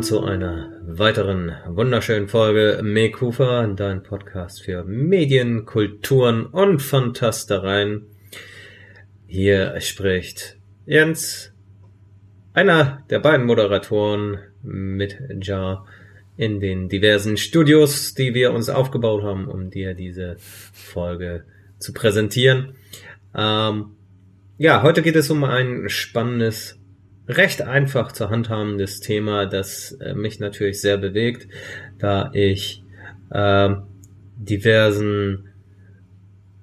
Willkommen zu einer weiteren wunderschönen Folge Mekufa, dein Podcast für Medien, Kulturen und Fantastereien. Hier spricht Jens, einer der beiden Moderatoren mit Jar in den diversen Studios, die wir uns aufgebaut haben, um dir diese Folge zu präsentieren. Ähm, ja, heute geht es um ein spannendes recht einfach zu handhabendes Thema, das äh, mich natürlich sehr bewegt, da ich äh, diversen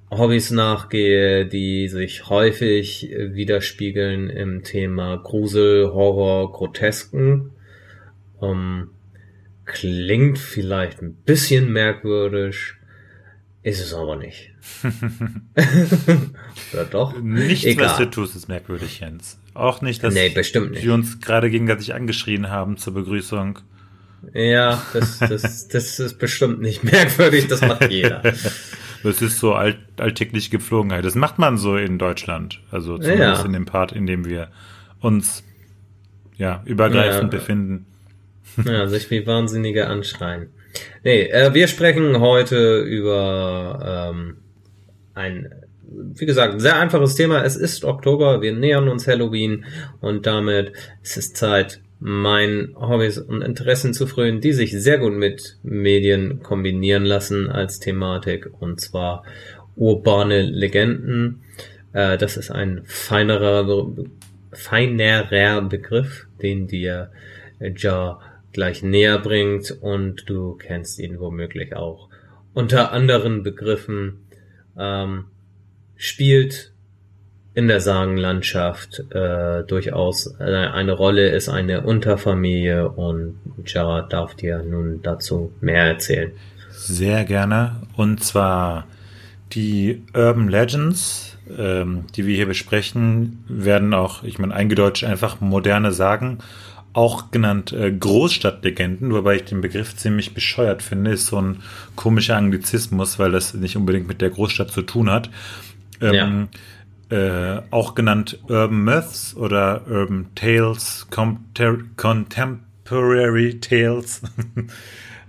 Hobbys nachgehe, die sich häufig widerspiegeln im Thema Grusel, Horror, Grotesken. Ähm, klingt vielleicht ein bisschen merkwürdig, ist es aber nicht. Oder doch? Nichts, Egal. was du tust, ist merkwürdig, Jens. Auch nicht, dass nee, bestimmt nicht. wir uns gerade gegenseitig angeschrien haben zur Begrüßung. Ja, das, das, das ist bestimmt nicht merkwürdig, das macht jeder. Das ist so alt, alltägliche Gepflogenheit. Das macht man so in Deutschland. Also zumindest ja. in dem Part, in dem wir uns ja übergreifend ja. befinden. Ja, sich wie Wahnsinnige anschreien. Nee, äh, wir sprechen heute über ähm, ein wie gesagt, sehr einfaches Thema. Es ist Oktober, wir nähern uns Halloween und damit ist es Zeit, meinen Hobbys und Interessen zu frönen, die sich sehr gut mit Medien kombinieren lassen als Thematik und zwar urbane Legenden. Äh, das ist ein feinerer, feinerer Begriff, den dir Ja gleich näher bringt und du kennst ihn womöglich auch unter anderen Begriffen. Ähm, spielt in der Sagenlandschaft äh, durchaus eine Rolle, ist eine Unterfamilie und Gerard darf dir nun dazu mehr erzählen. Sehr gerne. Und zwar die Urban Legends, ähm, die wir hier besprechen, werden auch, ich meine, eingedeutscht einfach moderne Sagen, auch genannt äh, Großstadtlegenden, wobei ich den Begriff ziemlich bescheuert finde, ist so ein komischer Anglizismus, weil das nicht unbedingt mit der Großstadt zu tun hat. Ähm, ja. äh, auch genannt Urban Myths oder Urban Tales, Contemporary Tales.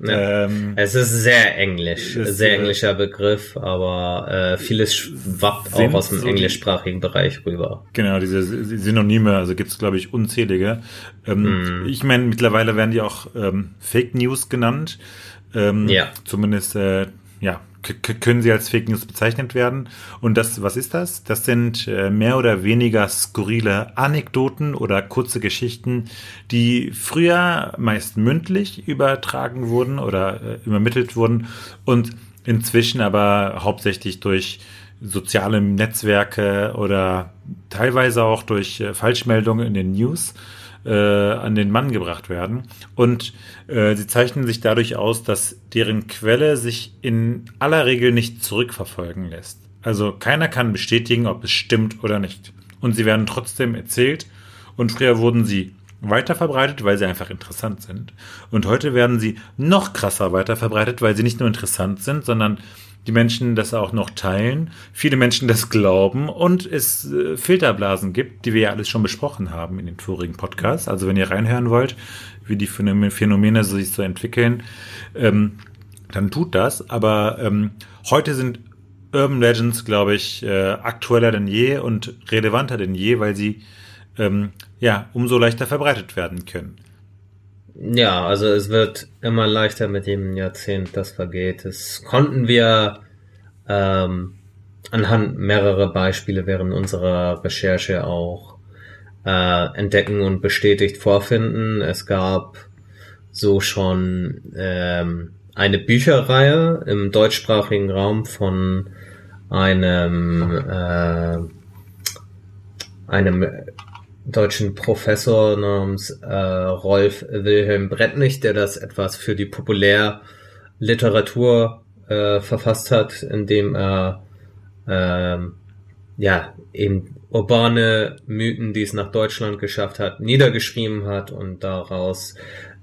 Ja. Ähm, es ist sehr englisch, ist, sehr englischer Begriff, aber äh, vieles schwappt auch aus dem so englischsprachigen Bereich rüber. Genau, diese Synonyme, also gibt es, glaube ich, unzählige. Ähm, mm. Ich meine, mittlerweile werden die auch ähm, Fake News genannt. Ähm, ja. Zumindest, äh, ja, können sie als Fake News bezeichnet werden. Und das, was ist das? Das sind äh, mehr oder weniger skurrile Anekdoten oder kurze Geschichten, die früher meist mündlich übertragen wurden oder äh, übermittelt wurden und inzwischen aber hauptsächlich durch soziale Netzwerke oder teilweise auch durch äh, Falschmeldungen in den News äh, an den Mann gebracht werden. Und äh, sie zeichnen sich dadurch aus, dass deren Quelle sich in aller Regel nicht zurückverfolgen lässt. Also keiner kann bestätigen, ob es stimmt oder nicht. Und sie werden trotzdem erzählt. Und früher wurden sie weiter verbreitet, weil sie einfach interessant sind. Und heute werden sie noch krasser weiter verbreitet, weil sie nicht nur interessant sind, sondern die Menschen das auch noch teilen, viele Menschen das glauben und es äh, Filterblasen gibt, die wir ja alles schon besprochen haben in den vorigen Podcasts. Also wenn ihr reinhören wollt, wie die Phänomene sich so entwickeln, ähm, dann tut das. Aber ähm, heute sind Urban Legends, glaube ich, äh, aktueller denn je und relevanter denn je, weil sie ähm, ja umso leichter verbreitet werden können. Ja, also es wird immer leichter mit jedem Jahrzehnt, das vergeht. Das konnten wir ähm, anhand mehrerer Beispiele während unserer Recherche auch äh, entdecken und bestätigt vorfinden. Es gab so schon ähm, eine Bücherreihe im deutschsprachigen Raum von einem äh, einem deutschen Professor namens äh, Rolf Wilhelm Brettnich, der das etwas für die Populärliteratur äh, verfasst hat, indem er äh, ja eben urbane Mythen, die es nach Deutschland geschafft hat, niedergeschrieben hat und daraus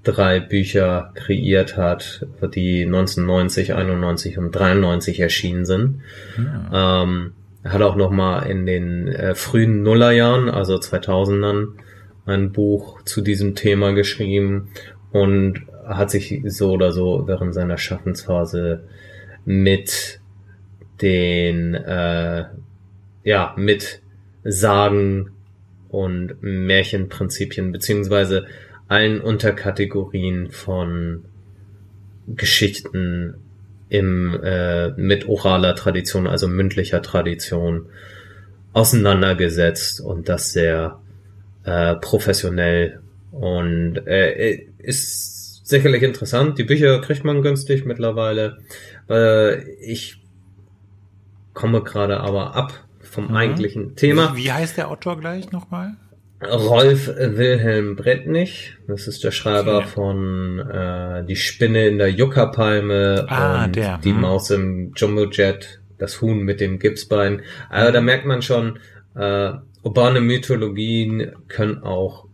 drei Bücher kreiert hat, die 1990, 91 und 93 erschienen sind. Ja. Ähm, er hat auch noch mal in den äh, frühen Nullerjahren, also 2000ern, ein Buch zu diesem Thema geschrieben und hat sich so oder so während seiner Schaffensphase mit den äh, ja mit Sagen und Märchenprinzipien beziehungsweise allen Unterkategorien von Geschichten im äh, mit oraler Tradition, also mündlicher Tradition auseinandergesetzt und das sehr äh, professionell und äh, ist sicherlich interessant. Die Bücher kriegt man günstig mittlerweile. Äh, ich komme gerade aber ab vom mhm. eigentlichen Thema. Wie, heißt der Autor gleich nochmal? Rolf Wilhelm Brettnich, das ist der Schreiber okay. von äh, Die Spinne in der Juckerpalme ah, und der. Die hm. Maus im Jumbojet, das Huhn mit dem Gipsbein. Also da merkt man schon, äh, urbane Mythologien können auch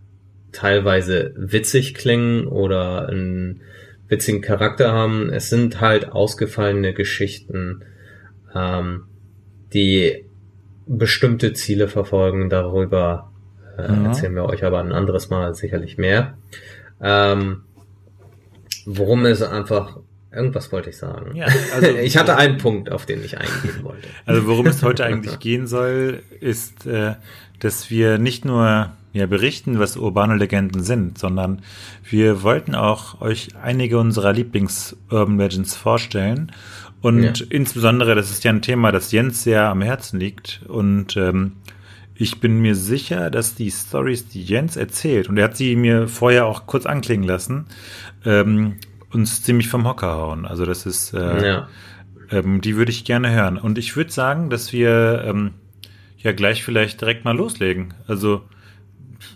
teilweise witzig klingen oder einen witzigen Charakter haben. Es sind halt ausgefallene Geschichten, ähm, die bestimmte Ziele verfolgen. Darüber äh, ja. erzählen wir euch aber ein anderes Mal sicherlich mehr. Ähm, worum es einfach Irgendwas wollte ich sagen. Ja, also, ich hatte einen Punkt, auf den ich eingehen wollte. Also worum es heute eigentlich gehen soll, ist, äh, dass wir nicht nur ja, berichten, was urbane Legenden sind, sondern wir wollten auch euch einige unserer Lieblings-Urban Legends vorstellen und ja. insbesondere, das ist ja ein Thema, das Jens sehr am Herzen liegt. Und ähm, ich bin mir sicher, dass die Stories, die Jens erzählt, und er hat sie mir vorher auch kurz anklingen lassen, ähm, uns ziemlich vom Hocker hauen. Also das ist, äh, ja. ähm, die würde ich gerne hören. Und ich würde sagen, dass wir ähm, ja gleich vielleicht direkt mal loslegen. Also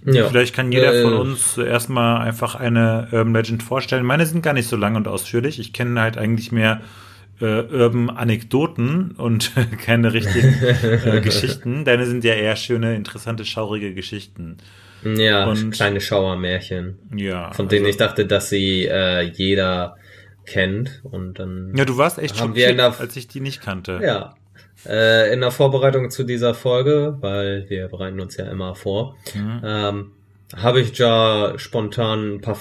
ja. Vielleicht kann jeder äh, von uns erstmal einfach eine Urban Legend vorstellen. Meine sind gar nicht so lang und ausführlich. Ich kenne halt eigentlich mehr äh, Urban Anekdoten und keine richtigen äh, Geschichten. Deine sind ja eher schöne, interessante, schaurige Geschichten. Ja, und, kleine Schauermärchen. Ja. Von denen also, ich dachte, dass sie äh, jeder kennt und dann. Ja, du warst echt schockiert, als ich die nicht kannte. Ja. Äh, in der Vorbereitung zu dieser Folge, weil wir bereiten uns ja immer vor, mhm. ähm, habe ich ja spontan ein paar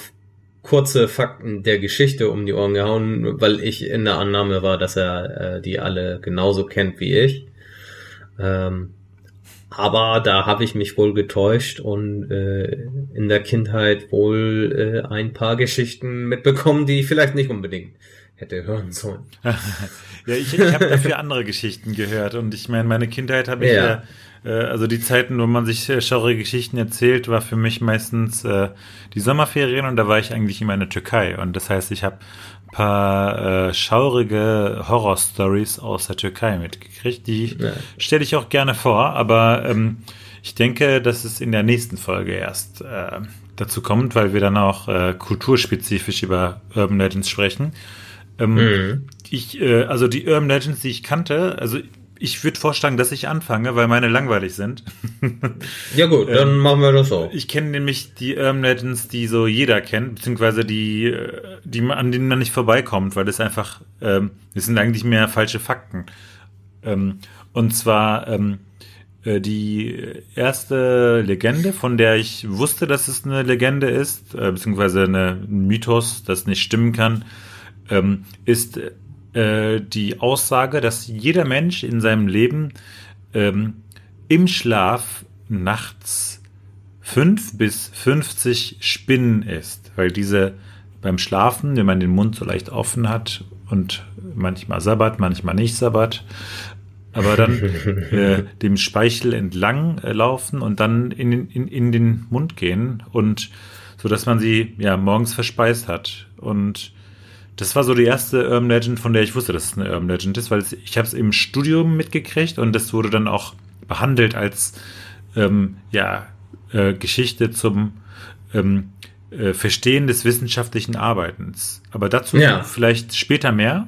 kurze Fakten der Geschichte um die Ohren gehauen, weil ich in der Annahme war, dass er äh, die alle genauso kennt wie ich. Ähm, aber da habe ich mich wohl getäuscht und äh, in der Kindheit wohl äh, ein paar Geschichten mitbekommen, die ich vielleicht nicht unbedingt hätte hören sollen. ja, ich, ich habe dafür andere Geschichten gehört und ich meine, meine Kindheit habe ich ja, ja äh, also die Zeiten, wo man sich äh, schaurige Geschichten erzählt, war für mich meistens äh, die Sommerferien und da war ich eigentlich immer in der Türkei. Und das heißt, ich habe ein paar äh, schaurige Horror-Stories aus der Türkei mitgekriegt. Die ja. stelle ich auch gerne vor, aber ähm, ich denke, dass es in der nächsten Folge erst äh, dazu kommt, weil wir dann auch äh, kulturspezifisch über Urban Legends sprechen. Ähm, mhm. Ich, äh, also die Urban Legends, die ich kannte, also ich würde vorschlagen, dass ich anfange, weil meine langweilig sind. ja gut, dann ähm, machen wir das auch. Ich kenne nämlich die Urban Legends, die so jeder kennt, beziehungsweise die, äh, die an denen man nicht vorbeikommt, weil das einfach, ähm, das sind eigentlich mehr falsche Fakten. Ähm, und zwar ähm, äh, die erste Legende, von der ich wusste, dass es eine Legende ist, äh, beziehungsweise eine, ein Mythos, das nicht stimmen kann, ähm, ist äh, die Aussage, dass jeder Mensch in seinem Leben ähm, im Schlaf nachts fünf bis 50 Spinnen isst, weil diese beim Schlafen, wenn man den Mund so leicht offen hat und manchmal sabbat, manchmal nicht sabbat, aber dann äh, dem Speichel entlang äh, laufen und dann in, in, in den Mund gehen und so dass man sie ja morgens verspeist hat. Und das war so die erste Urban Legend, von der ich wusste, dass es eine Urban Legend ist, weil ich habe es im Studium mitgekriegt und das wurde dann auch behandelt als ähm, ja, äh, Geschichte zum ähm, äh, Verstehen des wissenschaftlichen Arbeitens. Aber dazu ja. vielleicht später mehr.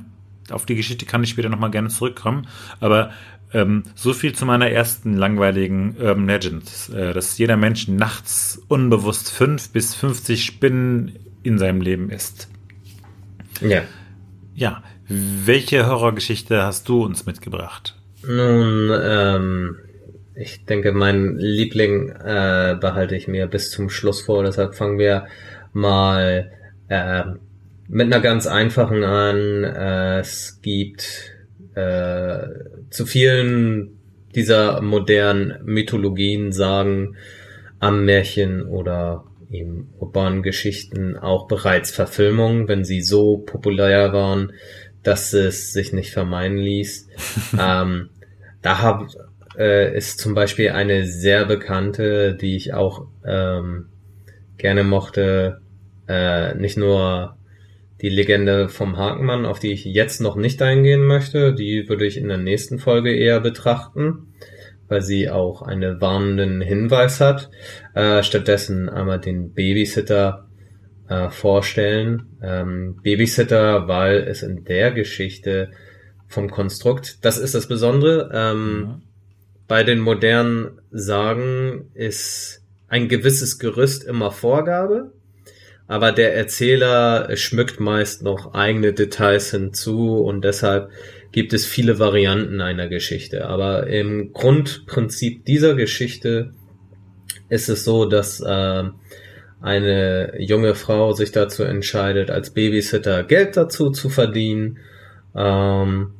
Auf die Geschichte kann ich später nochmal gerne zurückkommen. Aber ähm, so viel zu meiner ersten langweiligen Urban Legend, äh, dass jeder Mensch nachts unbewusst fünf bis 50 Spinnen in seinem Leben isst. Ja. Ja. Welche Horrorgeschichte hast du uns mitgebracht? Nun, ähm, ich denke, mein Liebling äh, behalte ich mir bis zum Schluss vor. Deshalb fangen wir mal äh, mit einer ganz einfachen an. Äh, es gibt äh, zu vielen dieser modernen Mythologien, Sagen, am Märchen oder eben urbanen Geschichten auch bereits Verfilmungen, wenn sie so populär waren, dass es sich nicht vermeiden ließ. ähm, da hab, äh, ist zum Beispiel eine sehr bekannte, die ich auch ähm, gerne mochte, äh, nicht nur die Legende vom Hakenmann, auf die ich jetzt noch nicht eingehen möchte, die würde ich in der nächsten Folge eher betrachten, weil sie auch einen warnenden Hinweis hat. Äh, stattdessen einmal den Babysitter äh, vorstellen. Ähm, Babysitter, weil es in der Geschichte vom Konstrukt, das ist das Besondere, ähm, ja. bei den modernen Sagen ist ein gewisses Gerüst immer Vorgabe, aber der Erzähler schmückt meist noch eigene Details hinzu und deshalb gibt es viele Varianten einer Geschichte. Aber im Grundprinzip dieser Geschichte ist es so, dass äh, eine junge Frau sich dazu entscheidet, als Babysitter Geld dazu zu verdienen ähm,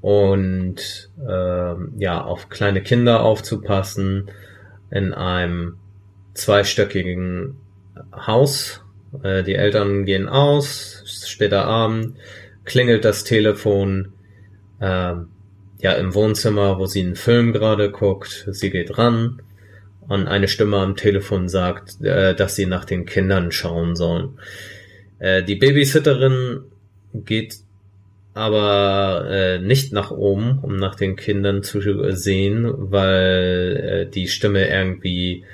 und ähm, ja auf kleine Kinder aufzupassen in einem zweistöckigen Haus. Äh, die Eltern gehen aus, später Abend klingelt das Telefon äh, ja im Wohnzimmer, wo sie einen Film gerade guckt. Sie geht ran und eine Stimme am Telefon sagt, äh, dass sie nach den Kindern schauen sollen. Äh, die Babysitterin geht aber äh, nicht nach oben, um nach den Kindern zu sehen, weil äh, die Stimme irgendwie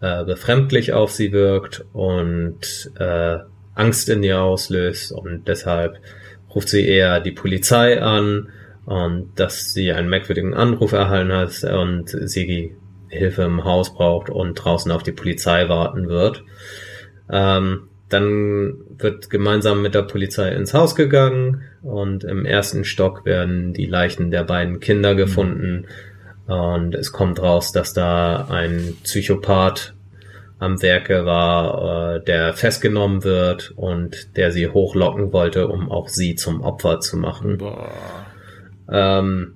äh, befremdlich auf sie wirkt und äh, Angst in ihr auslöst und deshalb ruft sie eher die Polizei an und dass sie einen merkwürdigen Anruf erhalten hat und sie Hilfe im Haus braucht und draußen auf die Polizei warten wird. Ähm, dann wird gemeinsam mit der Polizei ins Haus gegangen und im ersten Stock werden die Leichen der beiden Kinder gefunden. Und es kommt raus, dass da ein Psychopath am Werke war, äh, der festgenommen wird und der sie hochlocken wollte, um auch sie zum Opfer zu machen. Ähm,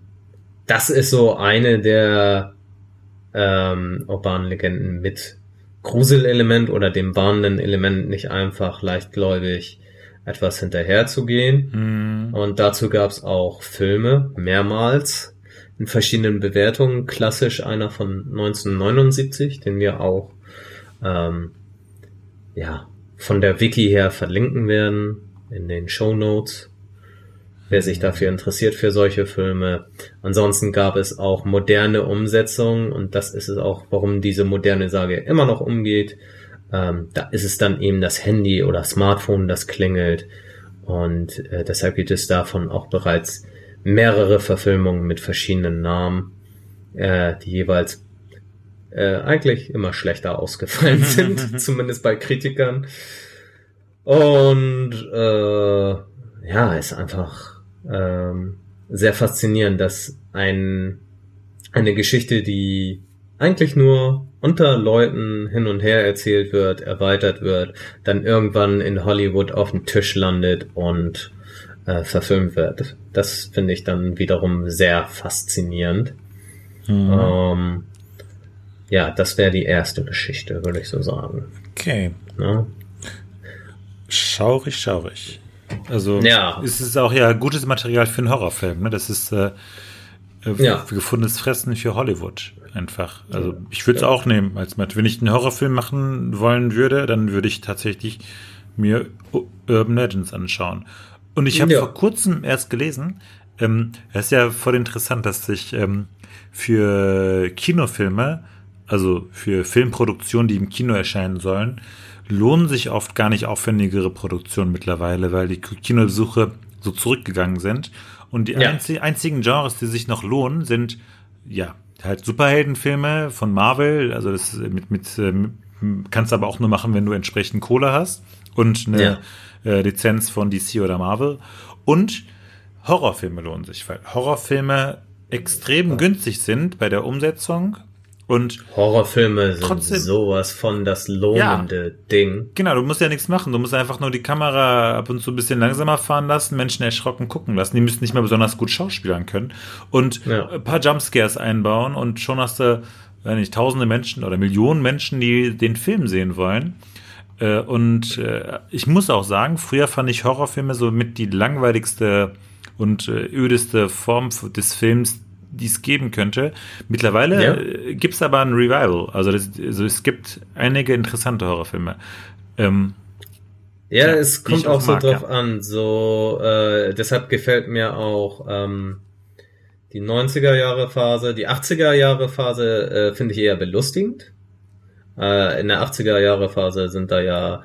das ist so eine der ähm, urbanen Legenden mit Gruselelement oder dem warnenden Element nicht einfach leichtgläubig etwas hinterherzugehen. Mhm. Und dazu gab es auch Filme, mehrmals, in verschiedenen Bewertungen. Klassisch einer von 1979, den wir auch ähm, ja, von der Wiki her verlinken werden in den Show Notes wer sich dafür interessiert für solche Filme. Ansonsten gab es auch moderne Umsetzungen und das ist es auch, warum diese moderne Sage immer noch umgeht. Ähm, da ist es dann eben das Handy oder Smartphone, das klingelt und äh, deshalb gibt es davon auch bereits mehrere Verfilmungen mit verschiedenen Namen, äh, die jeweils äh, eigentlich immer schlechter ausgefallen sind, zumindest bei Kritikern. Und äh, ja, ist einfach ähm, sehr faszinierend, dass ein, eine Geschichte, die eigentlich nur unter Leuten hin und her erzählt wird, erweitert wird, dann irgendwann in Hollywood auf dem Tisch landet und äh, verfilmt wird. Das finde ich dann wiederum sehr faszinierend. Mhm. Ähm, ja, das wäre die erste Geschichte, würde ich so sagen. Okay. Ja? Schaurig, schaurig. Also ja. ist es auch ja gutes Material für einen Horrorfilm. Ne? Das ist äh, äh ja. gefundenes Fressen für Hollywood einfach. Also ich würde es ja. auch nehmen als Wenn ich einen Horrorfilm machen wollen würde, dann würde ich tatsächlich mir Urban Legends anschauen. Und ich habe ja. vor kurzem erst gelesen, ähm, es ist ja voll interessant, dass sich ähm, für Kinofilme, also für Filmproduktionen, die im Kino erscheinen sollen, lohnen sich oft gar nicht aufwendigere Produktionen mittlerweile, weil die Kinobesuche so zurückgegangen sind. Und die ja. einzig, einzigen Genres, die sich noch lohnen, sind ja halt Superheldenfilme von Marvel. Also das mit, mit, mit kannst aber auch nur machen, wenn du entsprechend Kohle hast und eine ja. äh, Lizenz von DC oder Marvel. Und Horrorfilme lohnen sich, weil Horrorfilme extrem günstig sind bei der Umsetzung und Horrorfilme sind trotzdem, sowas von das lohnende ja, Ding. Genau, du musst ja nichts machen. Du musst einfach nur die Kamera ab und zu ein bisschen langsamer fahren lassen, Menschen erschrocken gucken lassen. Die müssen nicht mehr besonders gut schauspielern können. Und ja. ein paar Jumpscares einbauen und schon hast du, wenn nicht, tausende Menschen oder Millionen Menschen, die den Film sehen wollen. Äh, und äh, ich muss auch sagen, früher fand ich Horrorfilme so mit die langweiligste und äh, ödeste Form des Films, die es geben könnte. Mittlerweile ja. Äh, gibt es aber ein Revival. Also, das, also, es gibt einige interessante Horrorfilme. Ähm, ja, ja, es kommt auch, auch, so mag, drauf ja. an. So, äh, deshalb gefällt mir auch ähm, die 90er Jahre Phase, die 80er Jahre Phase äh, finde ich eher belustigend. Äh, in der 80er Jahre Phase sind da ja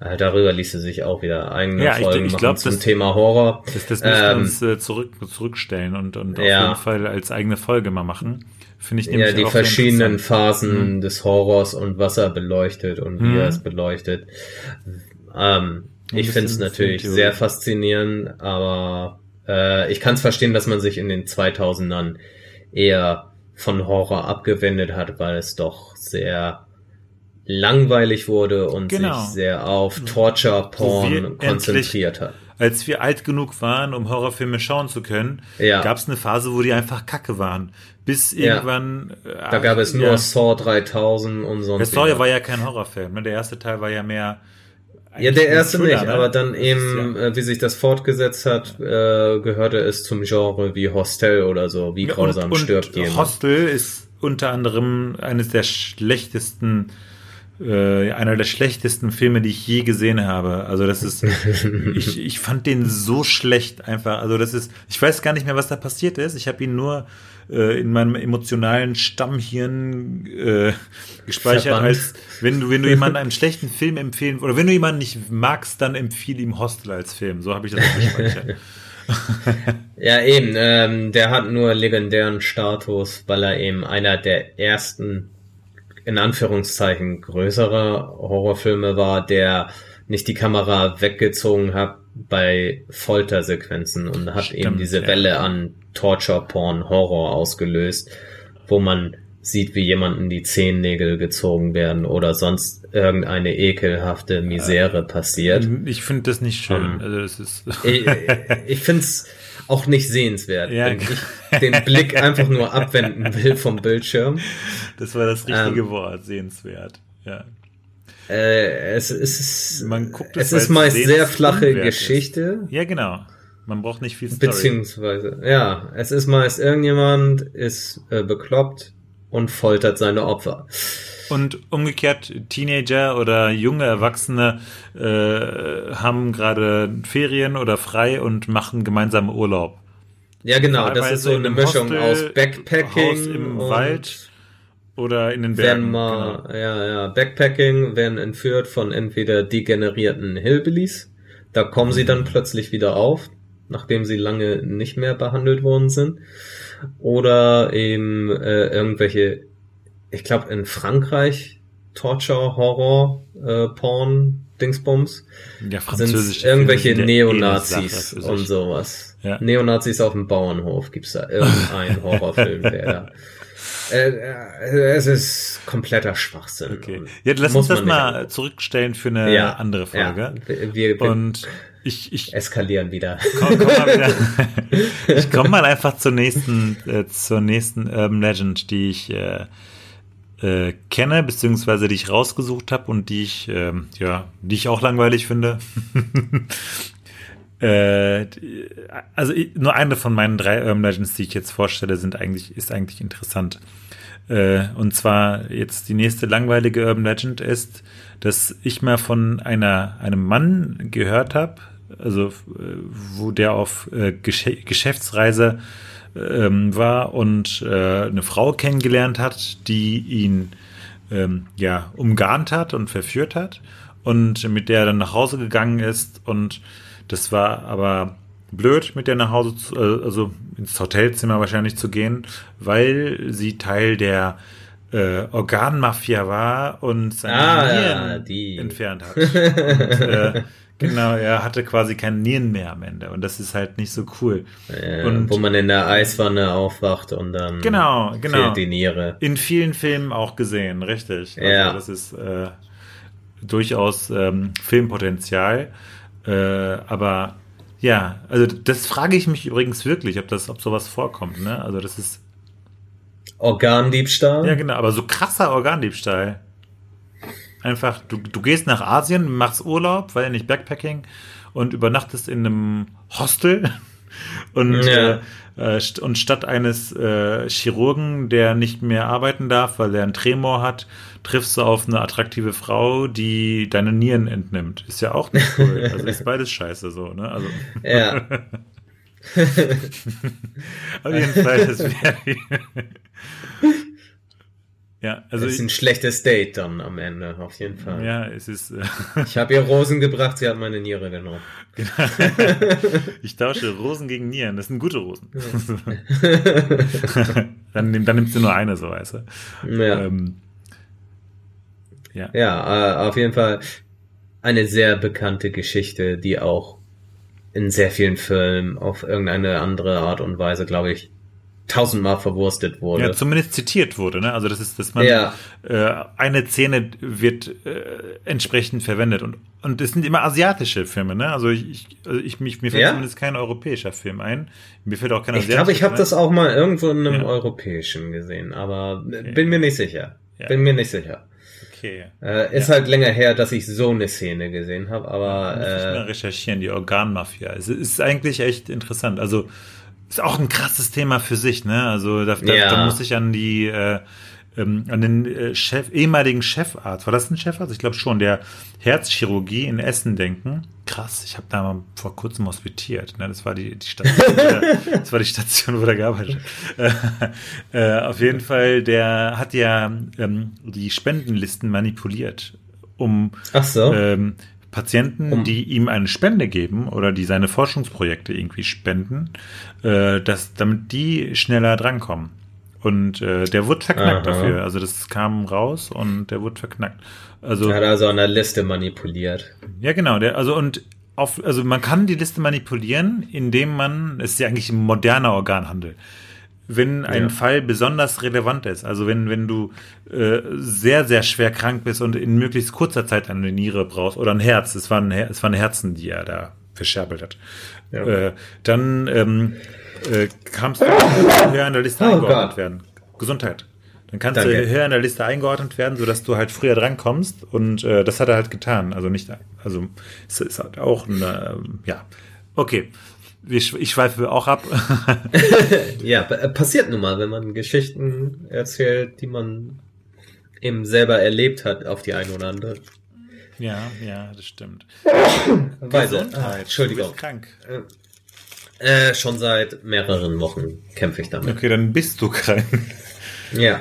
darüber ließe sich auch wieder eigene ja, Folgen ich, ich glaub, zum das, Thema Horror. Das, das müssen wir ähm, uns äh, zurück, zurückstellen und, und ja. auf jeden Fall als eigene Folge mal machen. Finde ich nämlich Ja, die verschiedenen Phasen mhm. des Horrors und was er beleuchtet und wie mhm. er es beleuchtet. Ähm, ich finde es natürlich sehr faszinierend, aber äh, ich kann es verstehen, dass man sich in den 2000ern eher von Horror abgewendet hat, weil es doch sehr langweilig wurde und genau. sich sehr auf Torture-Porn konzentriert hat. Als wir alt genug waren, um Horrorfilme schauen zu können, ja. gab es eine Phase, wo die einfach kacke waren. Bis irgendwann. Ja. Da gab es nur ja. Saw 3000 und so. Der Saw war ja kein Horrorfilm. Ne? Der erste Teil war ja mehr. Ja, der erste Thriller, nicht, ne? aber dann eben, ja. Äh, wie sich das fortgesetzt hat, äh, gehörte es zum Genre wie Hostel oder so, wie grausam und, und stirbt jemand. Hostel ist unter anderem eines der schlechtesten äh, einer der schlechtesten Filme, die ich je gesehen habe. Also das ist, ich, ich fand den so schlecht einfach. Also das ist, ich weiß gar nicht mehr, was da passiert ist. Ich habe ihn nur äh, in meinem emotionalen Stammhirn äh, gespeichert, Verbannt. als wenn du, wenn du jemanden einen schlechten Film empfehlen oder wenn du jemanden nicht magst, dann empfiehl ihm Hostel als Film. So habe ich das gespeichert. ja, eben. Ähm, der hat nur legendären Status, weil er eben einer der ersten in Anführungszeichen größere Horrorfilme war, der nicht die Kamera weggezogen hat bei Foltersequenzen und hat Stimmt, eben diese ja. Welle an Torture-Porn-Horror ausgelöst, wo man sieht, wie jemanden die Zehennägel gezogen werden oder sonst irgendeine ekelhafte Misere passiert. Ich finde das nicht schön. Um, also das ist ich ich finde es auch nicht sehenswert, ja. wenn ich den Blick einfach nur abwenden will vom Bildschirm. Das war das richtige ähm, Wort, sehenswert. Ja. Äh, es, es ist, Man guckt es, es ist meist sehr flache Geschichte. Ist. Ja, genau. Man braucht nicht viel Story. Beziehungsweise, ja, es ist meist irgendjemand ist äh, bekloppt und foltert seine Opfer. Und umgekehrt, Teenager oder junge Erwachsene äh, haben gerade Ferien oder frei und machen gemeinsam Urlaub. Ja, genau, das ist so eine Mischung Hostel, aus Backpacking Haus im Wald oder in den Bergen. Mal, genau. Ja, ja, Backpacking werden entführt von entweder degenerierten Hillbillies. Da kommen sie dann plötzlich wieder auf, nachdem sie lange nicht mehr behandelt worden sind. Oder eben äh, irgendwelche ich glaube in Frankreich Torture, Horror, äh, Porn, Dingsbums. Ja, französisch. Irgendwelche Neonazis eh und sowas. Ja. Neonazis auf dem Bauernhof gibt's da irgendeinen Horrorfilm, der äh, äh, es ist kompletter Schwachsinn. Okay. Ja, lass uns das mal zurückstellen für eine ja, andere Folge. Ja, wir, wir und ich, ich eskalieren wieder. Komm, komm mal wieder. ich komme mal einfach zur nächsten, äh, zur nächsten Urban Legend, die ich äh, äh, kenne, beziehungsweise die ich rausgesucht habe und die ich, äh, ja, die ich auch langweilig finde. äh, also nur eine von meinen drei Urban Legends, die ich jetzt vorstelle, sind eigentlich, ist eigentlich interessant. Äh, und zwar jetzt die nächste langweilige Urban Legend ist, dass ich mal von einer, einem Mann gehört habe, also äh, wo der auf äh, Gesch Geschäftsreise ähm, war und äh, eine Frau kennengelernt hat, die ihn ähm, ja umgarnt hat und verführt hat und mit der er dann nach Hause gegangen ist und das war aber blöd, mit der nach Hause zu, äh, also ins Hotelzimmer wahrscheinlich zu gehen, weil sie Teil der äh, Organmafia war und seine ah, Nieren ja, entfernt hat. Und, äh, genau, er hatte quasi keine Nieren mehr am Ende und das ist halt nicht so cool. Ja, und, wo man in der Eiswanne aufwacht und dann genau, genau. fehlt die Niere. In vielen Filmen auch gesehen, richtig. Also ja. Das ist äh, durchaus ähm, Filmpotenzial. Äh, aber ja, also das frage ich mich übrigens wirklich, ob das, ob sowas vorkommt. Ne? Also das ist Organdiebstahl. Ja, genau, aber so krasser Organdiebstahl. Einfach, du, du gehst nach Asien, machst Urlaub, weil ja nicht Backpacking und übernachtest in einem Hostel und, ja. äh, äh und statt eines äh, Chirurgen, der nicht mehr arbeiten darf, weil er einen Tremor hat, triffst du auf eine attraktive Frau, die deine Nieren entnimmt. Ist ja auch nicht cool. Also ist beides scheiße so, ne? Also. Ja. auf jeden Fall, das wäre. Ja, also das ist ein schlechtes Date dann am Ende, auf jeden Fall. Ja, es ist. Äh ich habe ihr Rosen gebracht, sie hat meine Niere genommen. Genau. ich tausche Rosen gegen Nieren, das sind gute Rosen. dann, dann nimmst du nur eine, so weißt du. Ja. Ähm, ja, ja äh, auf jeden Fall eine sehr bekannte Geschichte, die auch in sehr vielen Filmen auf irgendeine andere Art und Weise, glaube ich, tausendmal verwurstet wurde. Ja, zumindest zitiert wurde, ne? Also das ist, dass man ja. äh, eine Szene wird äh, entsprechend verwendet und und es sind immer asiatische Filme, ne? Also ich, also ich mich mir fällt ja? zumindest kein europäischer Film ein. Mir fällt auch kein asiatischer. Ich glaube, ich habe das auch mal irgendwo in einem ja. europäischen gesehen, aber okay. bin mir nicht sicher. Bin mir nicht sicher. Okay. Äh, ist halt länger her, dass ich so eine Szene gesehen habe, aber. Muss äh, ich mal recherchieren, die Organmafia. Es ist eigentlich echt interessant. Also ist auch ein krasses Thema für sich, ne? Also da, da, ja. da muss ich an die äh, ähm, an den äh, Chef, ehemaligen Chefarzt, war das ein Chefarzt? Ich glaube schon, der Herzchirurgie in Essen denken. Krass, ich habe da mal vor kurzem hospitiert. Ne? Das war die, die Station, das war die Station, wo der gearbeitet hat. Äh, äh, auf jeden Fall, der hat ja ähm, die Spendenlisten manipuliert, um Ach so. ähm, Patienten, um. die ihm eine Spende geben oder die seine Forschungsprojekte irgendwie spenden, äh, dass, damit die schneller drankommen. Und äh, der wurde verknackt Aha. dafür. Also das kam raus und der wurde verknackt. Also er hat also an der Liste manipuliert. Ja, genau. Der, also und auf, also man kann die Liste manipulieren, indem man, es ist ja eigentlich ein moderner Organhandel wenn ein ja. Fall besonders relevant ist. Also wenn, wenn du äh, sehr, sehr schwer krank bist und in möglichst kurzer Zeit eine Niere brauchst oder ein Herz, es waren, es waren Herzen, die er da verscherbelt hat, ja. äh, dann ähm, äh, kannst du höher in der Liste oh eingeordnet God. werden. Gesundheit. Dann kannst Danke. du höher in der Liste eingeordnet werden, sodass du halt früher drankommst und äh, das hat er halt getan. Also nicht, also es ist halt auch eine, ähm, ja, okay ich, ich schweife auch ab. ja, passiert nun mal, wenn man Geschichten erzählt, die man eben selber erlebt hat, auf die eine oder andere. Ja, ja, das stimmt. Weise. Ah, Entschuldigung. Du bist krank. Äh, schon seit mehreren Wochen kämpfe ich damit. Okay, dann bist du krank. Ja.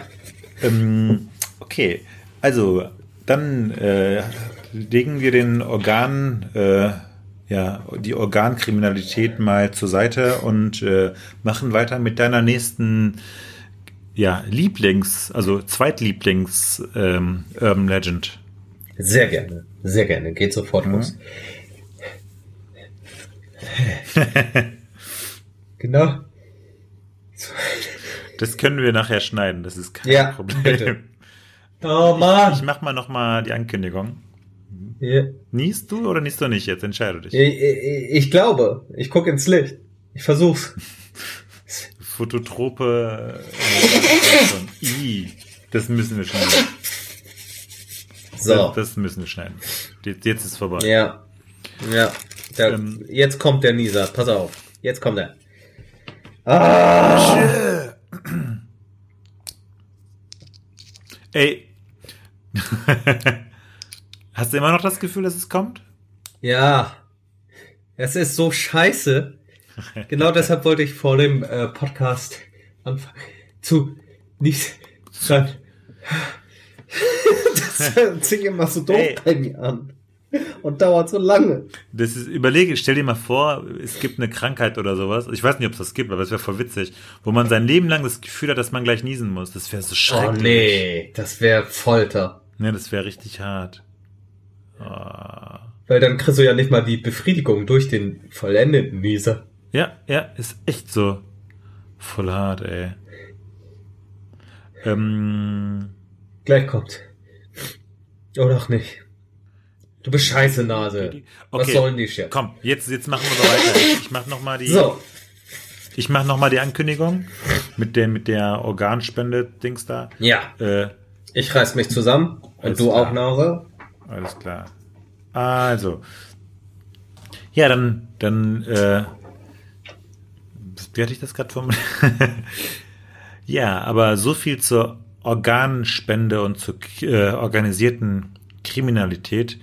Ähm, okay, also dann äh, legen wir den Organ äh, ja, die Organkriminalität mal zur Seite und äh, machen weiter mit deiner nächsten ja, Lieblings, also Zweitlieblings ähm, Urban Legend. Sehr gerne, sehr gerne. Geht sofort mhm. los. genau. Das können wir nachher schneiden, das ist kein ja, Problem. Bitte. Oh Mann. Ich, ich mach mal noch mal die Ankündigung. Ja. Niest du oder niest du nicht? Jetzt entscheide dich. Ich, ich, ich glaube. Ich gucke ins Licht. Ich versuch's. Fototrope. Äh, I, das müssen wir schneiden. So. Das, das müssen wir schneiden. Jetzt, jetzt ist vorbei. Ja. Ja. Der, ähm, jetzt kommt der Nieser. Pass auf. Jetzt kommt er. Ah! Ey. Hast du immer noch das Gefühl, dass es kommt? Ja. Es ist so scheiße. Genau deshalb wollte ich vor dem äh, Podcast anfangen zu nicht sein. das hört sich immer so doof hey. bei mir an. und dauert so lange. Das ist, überlege, stell dir mal vor, es gibt eine Krankheit oder sowas. Ich weiß nicht, ob es das gibt, aber es wäre voll witzig, wo man sein Leben lang das Gefühl hat, dass man gleich niesen muss. Das wäre so schrecklich. Oh nee, das wäre Folter. Nee, das wäre richtig hart. Oh. Weil dann kriegst du ja nicht mal die Befriedigung durch den vollendeten Nieser. Ja, ja, ist echt so. Voll hart, ey. Ähm, Gleich kommt. Oder auch nicht. Du bist scheiße Nase. Okay. Was sollen die Shit? Komm, jetzt, jetzt machen wir so weiter. Ich mach noch mal die. So. Ich mach noch mal die Ankündigung mit der mit der Organspende-Dings da. Ja. Äh, ich reiß mich zusammen und du klar. auch Nase. Alles klar. Also. Ja, dann dann äh, wie hatte ich das gerade formuliert? ja, aber so viel zur Organspende und zur äh, organisierten Kriminalität.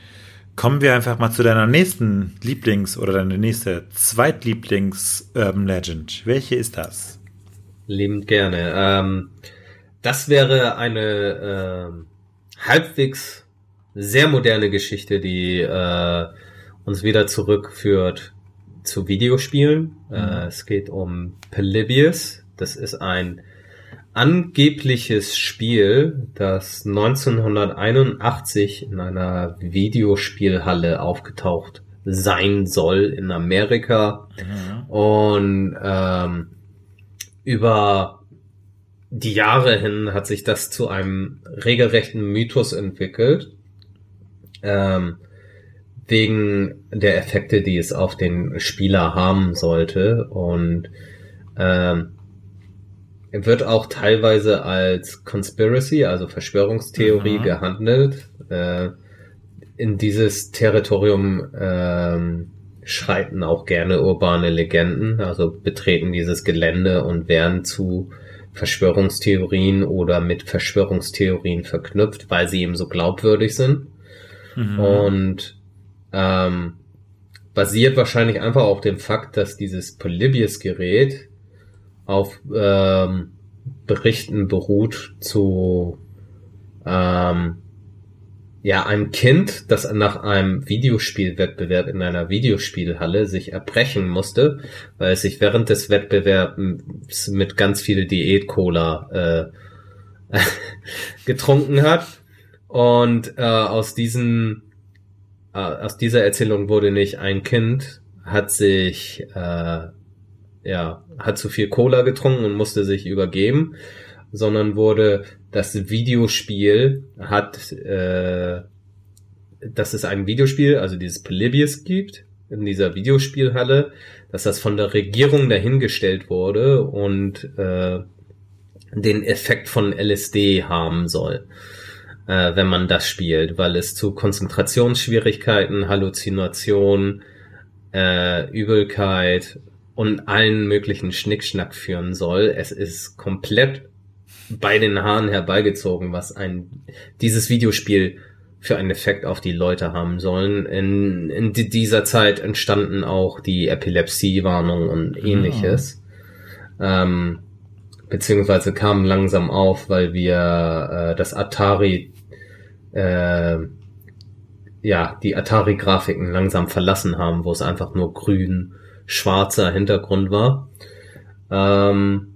Kommen wir einfach mal zu deiner nächsten Lieblings- oder deine nächste Zweitlieblings-Urban Legend. Welche ist das? Liebend gerne. Ähm, das wäre eine äh, halbwegs sehr moderne Geschichte, die äh, uns wieder zurückführt zu Videospielen. Mhm. Äh, es geht um Polybius. Das ist ein angebliches Spiel, das 1981 in einer Videospielhalle aufgetaucht sein soll in Amerika mhm. und ähm, über die Jahre hin hat sich das zu einem regelrechten Mythos entwickelt. Ähm, wegen der Effekte, die es auf den Spieler haben sollte. Und ähm, wird auch teilweise als Conspiracy, also Verschwörungstheorie, mhm. gehandelt. Äh, in dieses Territorium ähm, schreiten auch gerne urbane Legenden, also betreten dieses Gelände und werden zu Verschwörungstheorien oder mit Verschwörungstheorien verknüpft, weil sie eben so glaubwürdig sind. Mhm. Und ähm, basiert wahrscheinlich einfach auf dem Fakt, dass dieses Polybius-Gerät auf ähm, Berichten beruht zu ähm, ja einem Kind, das nach einem Videospielwettbewerb in einer Videospielhalle sich erbrechen musste, weil es sich während des Wettbewerbs mit ganz viel Diät-Cola äh, getrunken hat und äh, aus diesen äh, aus dieser Erzählung wurde nicht ein Kind hat sich äh, ja hat zu viel Cola getrunken und musste sich übergeben, sondern wurde das Videospiel hat äh, dass es ein Videospiel, also dieses Polybius gibt in dieser Videospielhalle, dass das von der Regierung dahingestellt wurde und äh, den Effekt von LSD haben soll äh, wenn man das spielt, weil es zu Konzentrationsschwierigkeiten, Halluzinationen, äh, Übelkeit und allen möglichen Schnickschnack führen soll. Es ist komplett bei den Haaren herbeigezogen, was ein dieses Videospiel für einen Effekt auf die Leute haben sollen. In, in dieser Zeit entstanden auch die Epilepsiewarnung und ah. ähnliches. Ja. Ähm, beziehungsweise kamen langsam auf, weil wir äh, das Atari äh, ja, die Atari-Grafiken langsam verlassen haben, wo es einfach nur grün, schwarzer Hintergrund war. Ähm,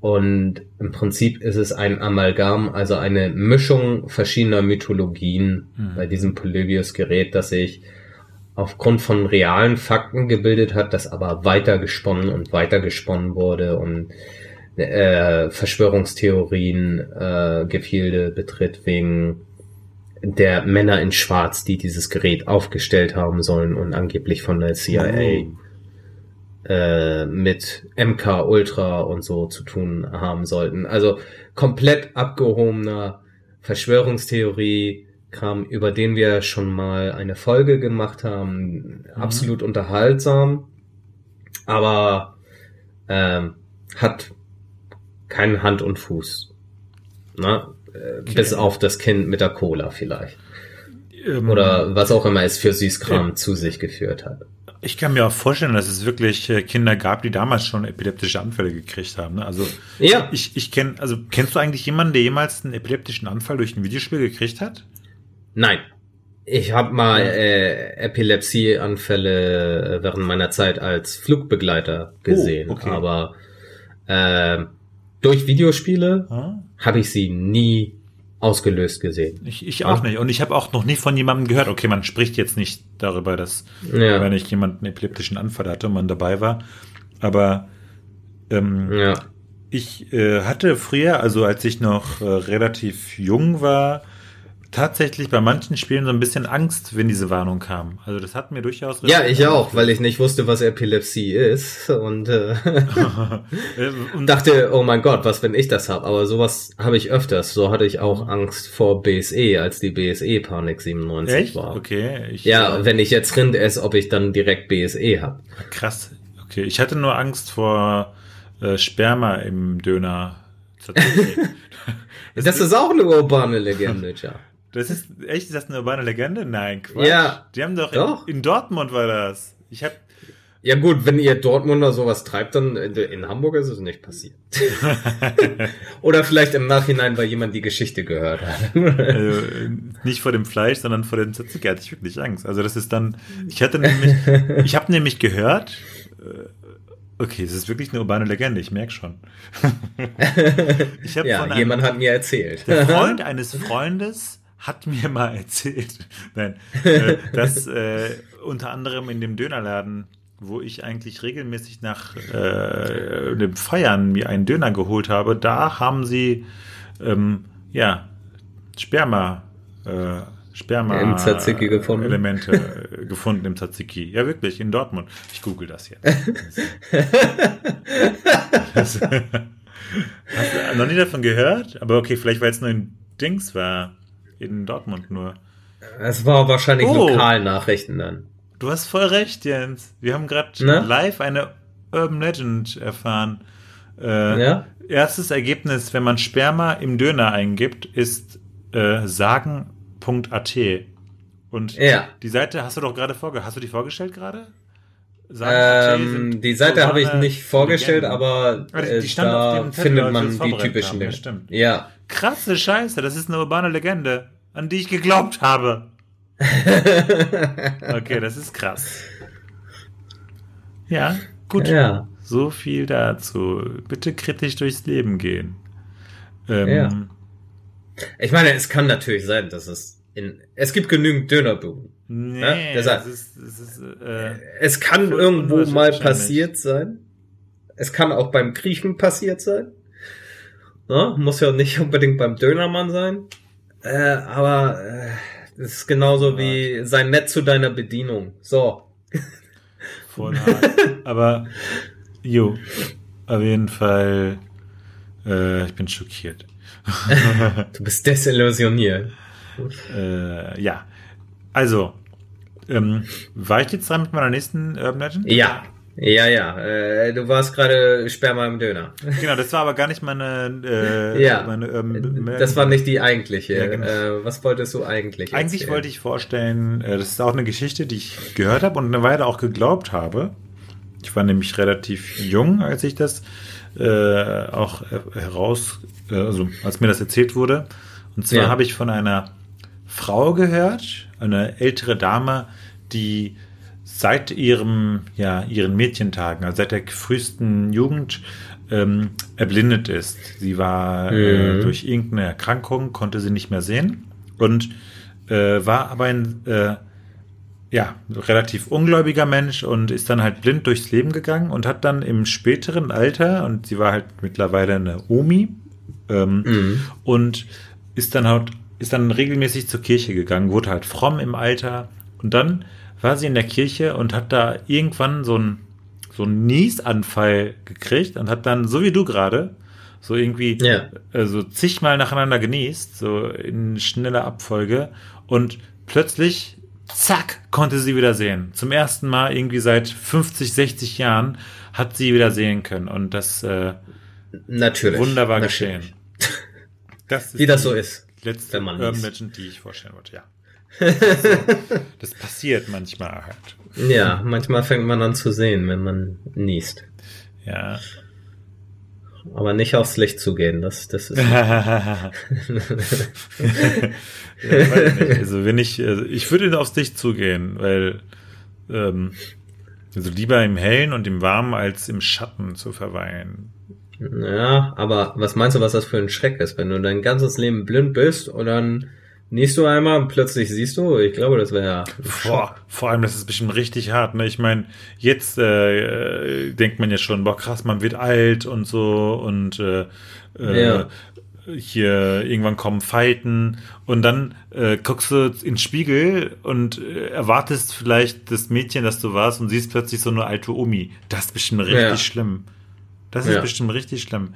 und im Prinzip ist es ein Amalgam, also eine Mischung verschiedener Mythologien mhm. bei diesem Polybius-Gerät, das sich aufgrund von realen Fakten gebildet hat, das aber weiter gesponnen und weiter gesponnen wurde und äh, Verschwörungstheorien äh, Gefilde betritt wegen der Männer in Schwarz, die dieses Gerät aufgestellt haben sollen und angeblich von der CIA oh. äh, mit MK Ultra und so zu tun haben sollten. Also komplett abgehobener Verschwörungstheorie Kram, über den wir schon mal eine Folge gemacht haben. Mhm. Absolut unterhaltsam, aber ähm, hat keinen Hand und Fuß. Na, Okay. Bis auf das Kind mit der Cola vielleicht. Ähm, Oder was auch immer es für Süßkram äh, zu sich geführt hat. Ich kann mir auch vorstellen, dass es wirklich äh, Kinder gab, die damals schon epileptische Anfälle gekriegt haben. Ne? Also ja. ich, ich kenne, also kennst du eigentlich jemanden, der jemals einen epileptischen Anfall durch ein Videospiel gekriegt hat? Nein. Ich habe mal äh, Epilepsieanfälle während meiner Zeit als Flugbegleiter gesehen, oh, okay. aber äh, durch Videospiele hm? Habe ich sie nie ausgelöst gesehen. Ich, ich auch ja? nicht. Und ich habe auch noch nie von jemandem gehört, okay, man spricht jetzt nicht darüber, dass ja. wenn ich jemanden epileptischen Anfall hatte und man dabei war. Aber ähm, ja. ich äh, hatte früher, also als ich noch äh, relativ jung war, tatsächlich bei manchen Spielen so ein bisschen Angst, wenn diese Warnung kam. Also das hat mir durchaus. Ja, ich auch, weil ich nicht wusste, was Epilepsie ist und, äh, und dachte, oh mein Gott, was wenn ich das habe? Aber sowas habe ich öfters. So hatte ich auch Angst vor BSE, als die BSE Panik 97 Echt? war. Okay. Ich, ja, äh, wenn ich jetzt Rind esse, ob ich dann direkt BSE habe. Krass. Okay, ich hatte nur Angst vor äh, Sperma im Döner. das ist auch eine urbane Legende, ja. Das ist echt, ist das eine urbane Legende? Nein, Quatsch. Ja. Die haben doch, doch. In, in, Dortmund war das. Ich hab. Ja gut, wenn ihr Dortmunder sowas treibt, dann in Hamburg ist es nicht passiert. Oder vielleicht im Nachhinein, weil jemand die Geschichte gehört hat. also, nicht vor dem Fleisch, sondern vor dem Tzatziki hatte ich wirklich Angst. Also das ist dann, ich hatte nämlich, ich habe nämlich gehört, äh, Okay, es ist wirklich eine urbane Legende, ich merke schon. ich ja, jemand hat mir erzählt. Der Freund eines Freundes hat mir mal erzählt, nein, äh, dass äh, unter anderem in dem Dönerladen, wo ich eigentlich regelmäßig nach äh, dem Feiern mir einen Döner geholt habe, da haben sie ähm, ja Sperma äh, Sperma Im Tzatziki gefunden. Elemente äh, gefunden im Tzatziki. Ja, wirklich, in Dortmund. Ich google das jetzt. Hast du noch nie davon gehört? Aber okay, vielleicht weil es nur ein Dings war in Dortmund nur. Es war wahrscheinlich oh. Lokalnachrichten dann. Du hast voll recht, Jens. Wir haben gerade ne? live eine Urban Legend erfahren. Äh, ja? Erstes Ergebnis, wenn man Sperma im Döner eingibt, ist äh, sagen.at. Und ja. die Seite hast du doch gerade vorgestellt. Hast du die vorgestellt gerade? Ähm, die Seite habe ich nicht vorgestellt, Legenden. aber äh, da findet man die typischen. Ja, ja. Krasse Scheiße, das ist eine urbane Legende, an die ich geglaubt habe. okay, das ist krass. Ja, gut. Ja. So viel dazu. Bitte kritisch durchs Leben gehen. Ähm, ja. Ich meine, es kann natürlich sein, dass es in, es gibt genügend Dönerbuden. Nee, ja? Deshalb, ist, ist, äh, es kann irgendwo mal passiert sein. Es kann auch beim Griechen passiert sein. Ne? Muss ja nicht unbedingt beim Dönermann sein. Äh, aber äh, das ist genauso ja. wie sein Nett zu deiner Bedienung. So. Voll aber, jo, auf jeden Fall, äh, ich bin schockiert. du bist desillusioniert. Äh, ja. Also, ähm, war ich jetzt dran mit meiner nächsten Urban Legend? Ja. Ja, ja. Äh, du warst gerade Sperma im Döner. Genau, das war aber gar nicht meine. Äh, ja. Meine, ähm, das war nicht die eigentliche. Ja, genau. äh, was wolltest du eigentlich? Eigentlich erzählen? wollte ich vorstellen, äh, das ist auch eine Geschichte, die ich gehört habe und eine Weile auch geglaubt habe. Ich war nämlich relativ jung, als ich das äh, auch heraus, äh, also als mir das erzählt wurde. Und zwar ja. habe ich von einer Frau gehört, eine ältere Dame, die seit ihrem, ja, ihren Mädchentagen, also seit der frühesten Jugend, ähm, erblindet ist. Sie war äh, mhm. äh, durch irgendeine Erkrankung, konnte sie nicht mehr sehen und äh, war aber ein äh, ja, relativ ungläubiger Mensch und ist dann halt blind durchs Leben gegangen und hat dann im späteren Alter, und sie war halt mittlerweile eine Omi, ähm, mhm. und ist dann halt, ist dann regelmäßig zur Kirche gegangen, wurde halt fromm im Alter und dann war sie in der Kirche und hat da irgendwann so einen so einen Niesanfall gekriegt und hat dann, so wie du gerade, so irgendwie ja. äh, so zigmal nacheinander genießt, so in schneller Abfolge und plötzlich, zack, konnte sie wieder sehen. Zum ersten Mal irgendwie seit 50, 60 Jahren hat sie wieder sehen können und das äh, natürlich Wunder war natürlich. geschehen. Das wie das so ist. Letzte wenn man Urban Legend, die ich vorstellen wollte, ja. Also, das passiert manchmal halt. Ja, manchmal fängt man an zu sehen, wenn man niest. Ja. aber nicht aufs Licht zu gehen. Das, das ist. ja, also wenn ich, also ich würde aufs Licht zugehen, weil ähm, also lieber im Hellen und im Warmen als im Schatten zu verweilen. Ja, aber was meinst du, was das für ein Schreck ist, wenn du dein ganzes Leben blind bist und dann niest du einmal und plötzlich siehst du? Ich glaube, das wäre ja. Vor, vor allem, das ist bestimmt richtig hart. Ne? Ich meine, jetzt äh, denkt man ja schon, boah krass, man wird alt und so und äh, äh ja hier irgendwann kommen Fighten und dann äh, guckst du in den Spiegel und äh, erwartest vielleicht das Mädchen, das du warst und siehst plötzlich so eine alte Omi. Das ist bestimmt richtig ja. schlimm. Das ist ja. bestimmt richtig schlimm.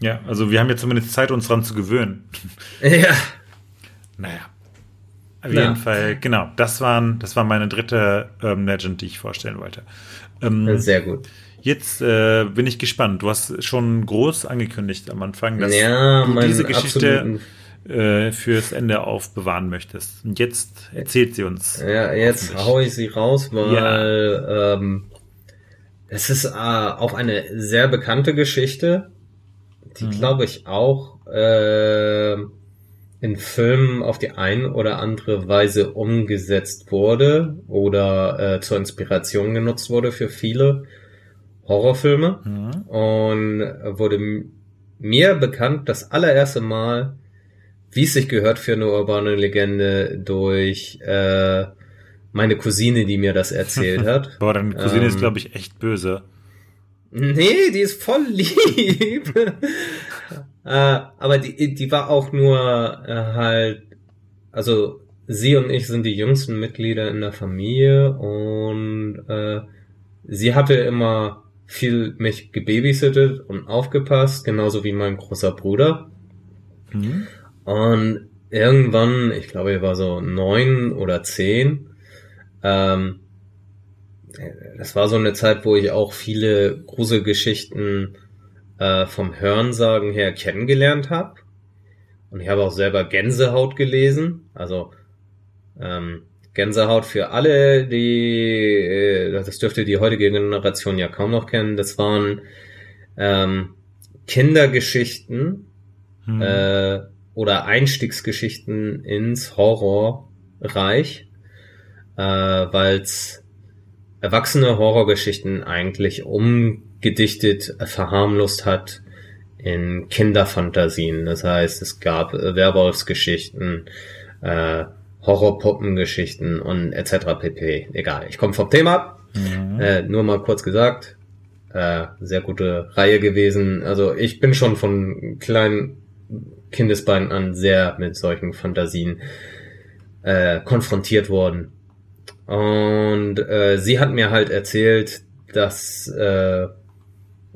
Ja, also wir haben ja zumindest Zeit, uns dran zu gewöhnen. Ja. Naja. Auf jeden Fall, genau. Das waren, das war meine dritte ähm, Legend, die ich vorstellen wollte. Ähm, Sehr gut. Jetzt äh, bin ich gespannt. Du hast schon groß angekündigt am Anfang, dass ja, du diese Geschichte äh, fürs Ende aufbewahren möchtest. Und jetzt erzählt sie uns. Ja, jetzt hau ich sie raus, weil ja. ähm, es ist äh, auch eine sehr bekannte Geschichte, die mhm. glaube ich auch äh, in Filmen auf die ein oder andere Weise umgesetzt wurde oder äh, zur Inspiration genutzt wurde für viele. Horrorfilme mhm. und wurde mir bekannt das allererste Mal, wie es sich gehört für eine urbane Legende, durch äh, meine Cousine, die mir das erzählt hat. Boah, deine Cousine ähm, ist, glaube ich, echt böse. Nee, die ist voll lieb. Äh, aber die, die war auch nur äh, halt, also sie und ich sind die jüngsten Mitglieder in der Familie und äh, sie hatte immer viel mich gebabysittet und aufgepasst, genauso wie mein großer Bruder. Mhm. Und irgendwann, ich glaube, er war so neun oder zehn, ähm, das war so eine Zeit, wo ich auch viele Gruselgeschichten äh, vom Hörensagen her kennengelernt habe. Und ich habe auch selber Gänsehaut gelesen. Also ähm, Gänsehaut für alle, die, äh, das dürfte die heutige Generation ja kaum noch kennen. Das waren ähm, Kindergeschichten hm. äh, oder Einstiegsgeschichten ins Horrorreich, äh, weil es erwachsene Horrorgeschichten eigentlich umgedichtet, verharmlost hat in Kinderfantasien. Das heißt, es gab äh, Werwolfsgeschichten, äh, Horrorpuppengeschichten und etc. pp. Egal, ich komme vom Thema ab. Mhm. Äh, nur mal kurz gesagt, äh, sehr gute Reihe gewesen. Also ich bin schon von kleinen Kindesbeinen an sehr mit solchen Fantasien äh, konfrontiert worden. Und äh, sie hat mir halt erzählt, dass äh,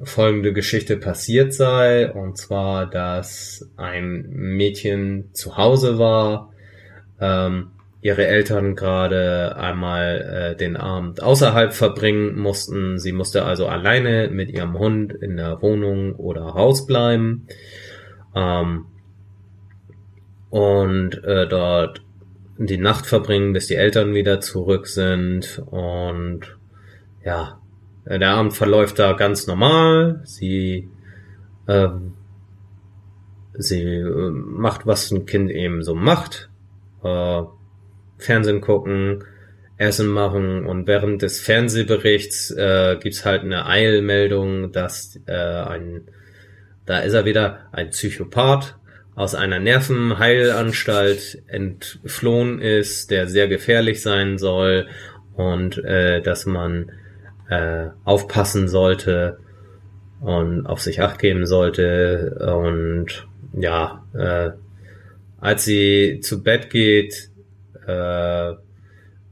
folgende Geschichte passiert sei. Und zwar, dass ein Mädchen zu Hause war ähm, ihre Eltern gerade einmal äh, den Abend außerhalb verbringen mussten. Sie musste also alleine mit ihrem Hund in der Wohnung oder Haus bleiben ähm, und äh, dort die Nacht verbringen, bis die Eltern wieder zurück sind. Und ja, der Abend verläuft da ganz normal. Sie äh, sie äh, macht, was ein Kind eben so macht äh, Fernsehen gucken, Essen machen und während des Fernsehberichts äh, gibt's halt eine Eilmeldung, dass äh, ein, da ist er wieder, ein Psychopath aus einer Nervenheilanstalt entflohen ist, der sehr gefährlich sein soll und äh, dass man äh, aufpassen sollte und auf sich acht geben sollte und ja, äh, als sie zu Bett geht, äh,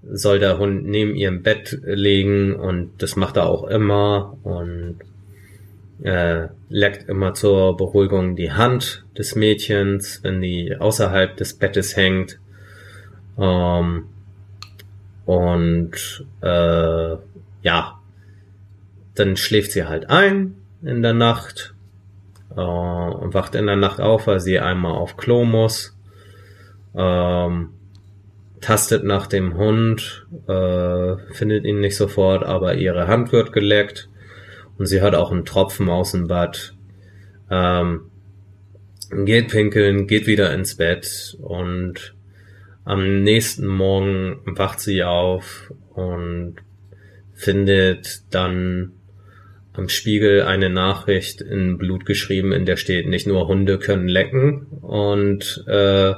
soll der Hund neben ihrem Bett legen und das macht er auch immer und äh, leckt immer zur Beruhigung die Hand des Mädchens, wenn die außerhalb des Bettes hängt. Ähm, und äh, ja, dann schläft sie halt ein in der Nacht äh, und wacht in der Nacht auf, weil sie einmal auf Klo muss ähm, tastet nach dem Hund, äh, findet ihn nicht sofort, aber ihre Hand wird geleckt und sie hat auch einen Tropfen aus dem Bad. Ähm, geht pinkeln, geht wieder ins Bett und am nächsten Morgen wacht sie auf und findet dann am Spiegel eine Nachricht in Blut geschrieben, in der steht, nicht nur Hunde können lecken und äh,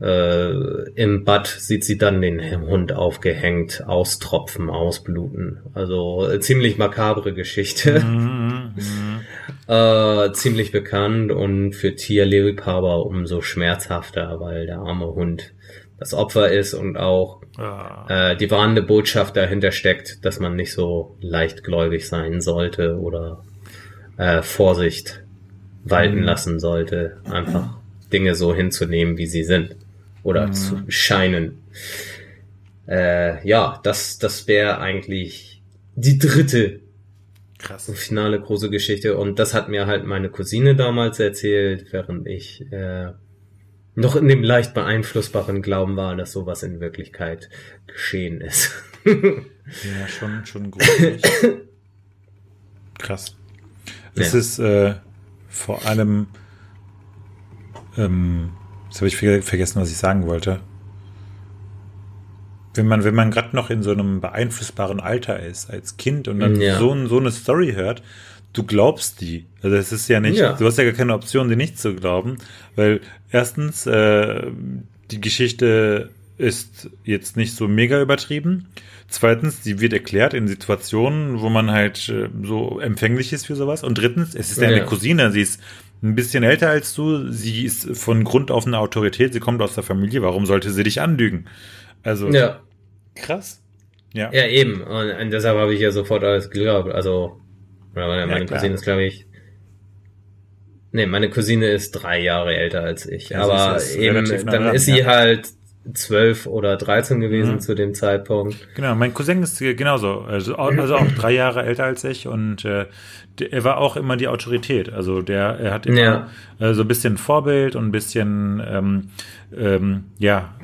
äh, Im Bad sieht sie dann den Hund aufgehängt, austropfen, ausbluten. Also äh, ziemlich makabre Geschichte. Mhm, mhm. äh, ziemlich bekannt und für Tierliebhaber umso schmerzhafter, weil der arme Hund das Opfer ist und auch ah. äh, die warnende Botschaft dahinter steckt, dass man nicht so leichtgläubig sein sollte oder äh, Vorsicht walten mhm. lassen sollte, einfach Dinge so hinzunehmen, wie sie sind oder mhm. zu scheinen. Äh, ja, das, das wäre eigentlich die dritte Krass. finale große Geschichte. Und das hat mir halt meine Cousine damals erzählt, während ich äh, noch in dem leicht beeinflussbaren Glauben war, dass sowas in Wirklichkeit geschehen ist. ja, schon, schon gruselig. Krass. Es ja. ist äh, vor allem ähm, Jetzt habe ich vergessen, was ich sagen wollte. Wenn man, wenn man gerade noch in so einem beeinflussbaren Alter ist, als Kind und dann ja. so, so eine Story hört, du glaubst die. Also es ist ja nicht, ja. du hast ja gar keine Option, die nicht zu glauben, weil erstens, äh, die Geschichte ist jetzt nicht so mega übertrieben. Zweitens, die wird erklärt in Situationen, wo man halt äh, so empfänglich ist für sowas. Und drittens, es ist ja eine Cousine, sie ist ein bisschen älter als du. Sie ist von Grund auf eine Autorität. Sie kommt aus der Familie. Warum sollte sie dich anlügen? Also, ja. krass. Ja. Ja, eben. Und deshalb habe ich ja sofort alles geglaubt. Also, meine, meine ja, Cousine ist, glaube ich, Nee, meine Cousine ist drei Jahre älter als ich. Ja, aber eben, dann ran, ist sie ja. halt zwölf oder dreizehn gewesen mhm. zu dem Zeitpunkt. Genau, mein Cousin ist genauso, also, also auch drei Jahre älter als ich und äh, der, er war auch immer die Autorität. Also der, er hat immer ja. äh, so ein bisschen Vorbild und ein bisschen, ähm, ähm, ja,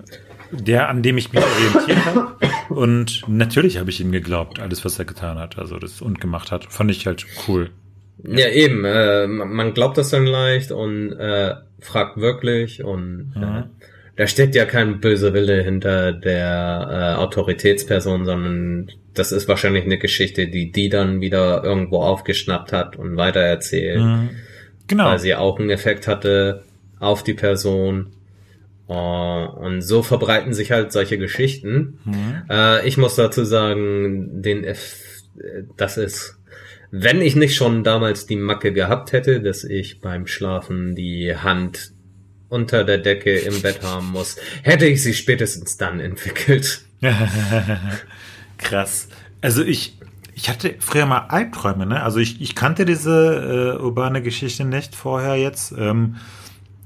der, an dem ich mich orientiert habe. Und natürlich habe ich ihm geglaubt, alles, was er getan hat, also das und gemacht hat, fand ich halt cool. Ja, eben. Äh, man glaubt das dann leicht und äh, fragt wirklich und mhm. äh, da steckt ja kein böser Wille hinter der äh, Autoritätsperson, sondern das ist wahrscheinlich eine Geschichte, die die dann wieder irgendwo aufgeschnappt hat und weitererzählt. Mhm. Genau. Weil sie auch einen Effekt hatte auf die Person. Uh, und so verbreiten sich halt solche Geschichten. Mhm. Uh, ich muss dazu sagen, den F das ist, wenn ich nicht schon damals die Macke gehabt hätte, dass ich beim Schlafen die Hand unter der Decke im Bett haben muss, hätte ich sie spätestens dann entwickelt. Krass. Also ich, ich hatte früher mal Albträume, ne? Also ich, ich kannte diese äh, urbane Geschichte nicht vorher jetzt. Ähm,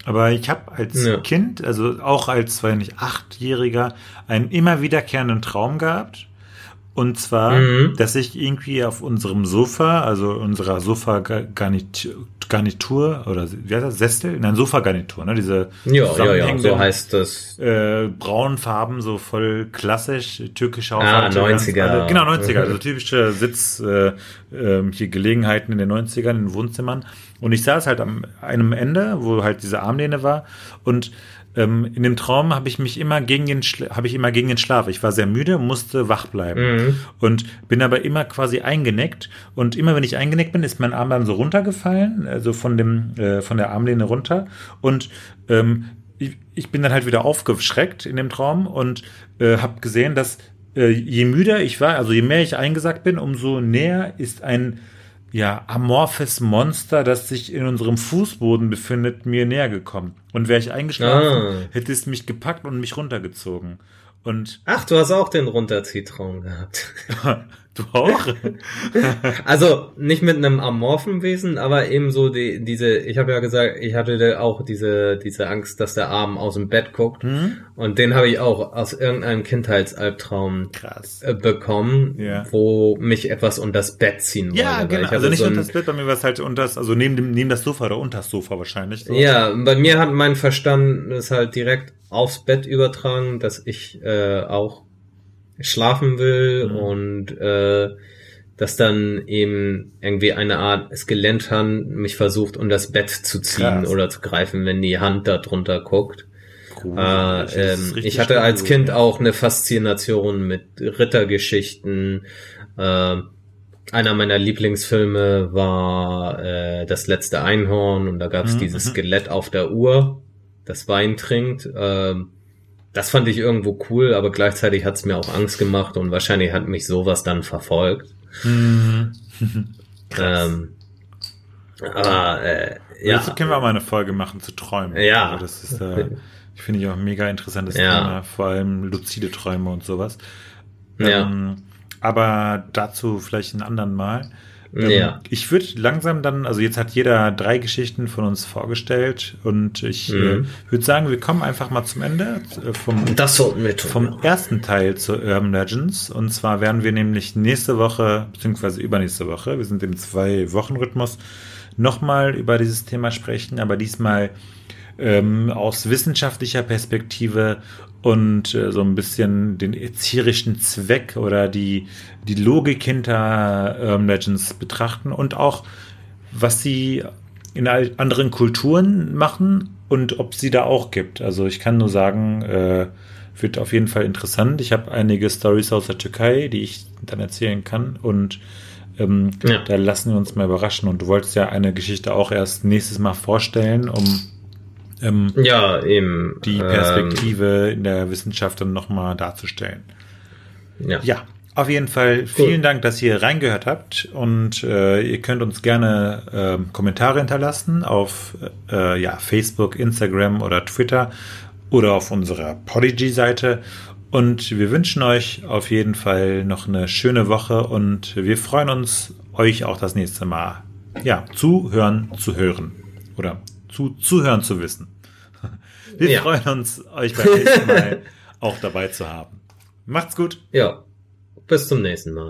aber ich habe als ja. Kind, also auch als, weiß nicht, Achtjähriger, einen immer wiederkehrenden Traum gehabt. Und zwar, mhm. dass ich irgendwie auf unserem Sofa, also unserer Sofa-Garnitur oder wie heißt das, Sessel? Nein, Sofa-Garnitur, ne? Diese ja, ja, ja, so heißt das. Äh, braunen Farben, so voll klassisch, türkische Ah, 90er. Alle, genau, 90er, also typische Sitz, äh, äh, hier Gelegenheiten in den 90ern in Wohnzimmern. Und ich saß halt am einem Ende, wo halt diese Armlehne war und ähm, in dem Traum habe ich mich immer gegen den habe ich immer gegen den Schlaf. Ich war sehr müde, musste wach bleiben mhm. und bin aber immer quasi eingeneckt und immer wenn ich eingeneckt bin, ist mein Arm dann so runtergefallen, also von dem äh, von der Armlehne runter und ähm, ich, ich bin dann halt wieder aufgeschreckt in dem Traum und äh, habe gesehen, dass äh, je müder ich war, also je mehr ich eingesackt bin, umso näher ist ein ja, amorphes Monster, das sich in unserem Fußboden befindet, mir näher gekommen. Und wäre ich eingeschlafen, ah. hätte es mich gepackt und mich runtergezogen. Und Ach, du hast auch den Runterzietraum gehabt. Du auch? also nicht mit einem amorphen Wesen, aber eben so die, diese, ich habe ja gesagt, ich hatte auch diese, diese Angst, dass der Arm aus dem Bett guckt. Mhm. Und den habe ich auch aus irgendeinem Kindheitsalbtraum Krass. Äh, bekommen, ja. wo mich etwas unter das Bett ziehen wollte. Ja, genau. Also nicht so unter das Bett, bei mir war es halt unter das, also neben dem, neben das Sofa oder unter das Sofa wahrscheinlich. So. Ja, bei mir hat mein Verstand es halt direkt aufs Bett übertragen, dass ich äh, auch schlafen will mhm. und äh, dass dann eben irgendwie eine Art Skeletthand mich versucht, um das Bett zu ziehen Krass. oder zu greifen, wenn die Hand da drunter guckt. Cool. Äh, ähm, ich hatte als Kind auch eine Faszination mit Rittergeschichten. Äh, einer meiner Lieblingsfilme war äh, Das letzte Einhorn und da gab es mhm. dieses mhm. Skelett auf der Uhr, das Wein trinkt. Äh, das fand ich irgendwo cool, aber gleichzeitig hat es mir auch Angst gemacht und wahrscheinlich hat mich sowas dann verfolgt. Mhm. ähm, aber äh, ja. Dazu können wir auch mal eine Folge machen zu Träumen. Ja. Also das ist, äh, ich finde ich auch ein mega interessantes ja. Thema, vor allem luzide Träume und sowas. Ja. Ähm, aber dazu vielleicht einen anderen Mal. Ähm, ja. Ich würde langsam dann, also jetzt hat jeder drei Geschichten von uns vorgestellt und ich äh, mhm. äh, würde sagen, wir kommen einfach mal zum Ende äh, vom, tun, vom ja. ersten Teil zu Urban Legends. Und zwar werden wir nämlich nächste Woche, beziehungsweise übernächste Woche, wir sind im Zwei-Wochen-Rhythmus, nochmal über dieses Thema sprechen, aber diesmal ähm, aus wissenschaftlicher Perspektive und äh, so ein bisschen den erzieherischen Zweck oder die, die Logik hinter ähm, Legends betrachten und auch, was sie in anderen Kulturen machen und ob sie da auch gibt. Also ich kann nur sagen, äh, wird auf jeden Fall interessant. Ich habe einige Stories aus der Türkei, die ich dann erzählen kann und ähm, ja. da lassen wir uns mal überraschen. Und du wolltest ja eine Geschichte auch erst nächstes Mal vorstellen, um ähm, ja, eben, die Perspektive ähm, in der Wissenschaft dann nochmal darzustellen. Ja. ja. Auf jeden Fall vielen cool. Dank, dass ihr reingehört habt und äh, ihr könnt uns gerne äh, Kommentare hinterlassen auf äh, ja, Facebook, Instagram oder Twitter oder auf unserer Podigy-Seite. Und wir wünschen euch auf jeden Fall noch eine schöne Woche und wir freuen uns, euch auch das nächste Mal ja, zuhören zu hören oder zu, zuhören zu wissen. Wir ja. freuen uns, euch beim nächsten Mal auch dabei zu haben. Macht's gut. Ja, bis zum nächsten Mal.